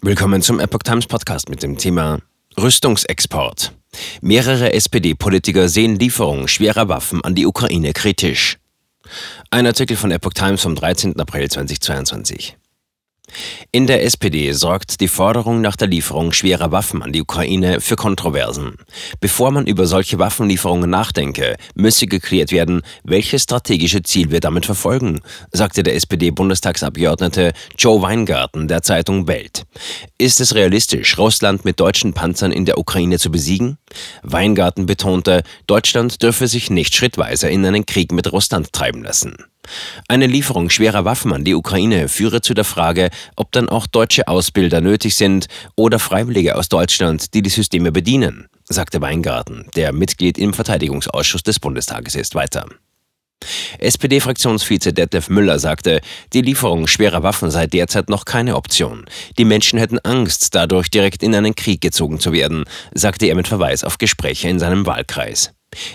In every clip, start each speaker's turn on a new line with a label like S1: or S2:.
S1: Willkommen zum Epoch Times Podcast mit dem Thema Rüstungsexport. Mehrere SPD-Politiker sehen Lieferung schwerer Waffen an die Ukraine kritisch. Ein Artikel von Epoch Times vom 13. April 2022. In der SPD sorgt die Forderung nach der Lieferung schwerer Waffen an die Ukraine für Kontroversen. Bevor man über solche Waffenlieferungen nachdenke, müsse geklärt werden, welches strategische Ziel wir damit verfolgen, sagte der SPD-Bundestagsabgeordnete Joe Weingarten der Zeitung Welt. Ist es realistisch, Russland mit deutschen Panzern in der Ukraine zu besiegen? Weingarten betonte, Deutschland dürfe sich nicht schrittweise in einen Krieg mit Russland treiben lassen. Eine Lieferung schwerer Waffen an die Ukraine führe zu der Frage, ob dann auch deutsche Ausbilder nötig sind oder Freiwillige aus Deutschland, die die Systeme bedienen, sagte Weingarten, der Mitglied im Verteidigungsausschuss des Bundestages ist, weiter. SPD-Fraktionsvize Detlef Müller sagte, die Lieferung schwerer Waffen sei derzeit noch keine Option. Die Menschen hätten Angst, dadurch direkt in einen Krieg gezogen zu werden, sagte er mit Verweis auf Gespräche in seinem Wahlkreis.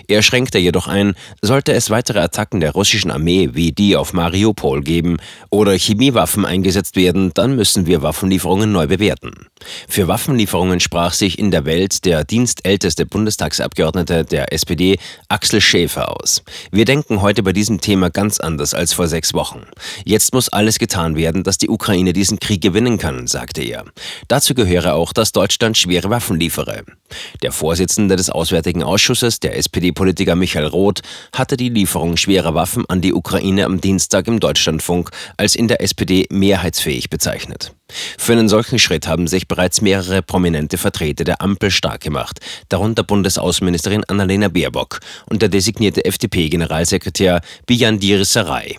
S1: Er schränkte jedoch ein, sollte es weitere Attacken der russischen Armee wie die auf Mariupol geben oder Chemiewaffen eingesetzt werden, dann müssen wir Waffenlieferungen neu bewerten. Für Waffenlieferungen sprach sich in der Welt der dienstälteste Bundestagsabgeordnete der SPD Axel Schäfer aus. Wir denken heute bei diesem Thema ganz anders als vor sechs Wochen. Jetzt muss alles getan werden, dass die Ukraine diesen Krieg gewinnen kann, sagte er. Dazu gehöre auch, dass Deutschland schwere Waffen liefere. Der Vorsitzende des Auswärtigen Ausschusses, der SPD-Politiker Michael Roth, hatte die Lieferung schwerer Waffen an die Ukraine am Dienstag im Deutschlandfunk als in der SPD mehrheitsfähig bezeichnet. Für einen solchen Schritt haben sich bereits mehrere prominente Vertreter der Ampel stark gemacht, darunter Bundesaußenministerin Annalena Baerbock und der designierte FDP-Generalsekretär Bijan Sarai.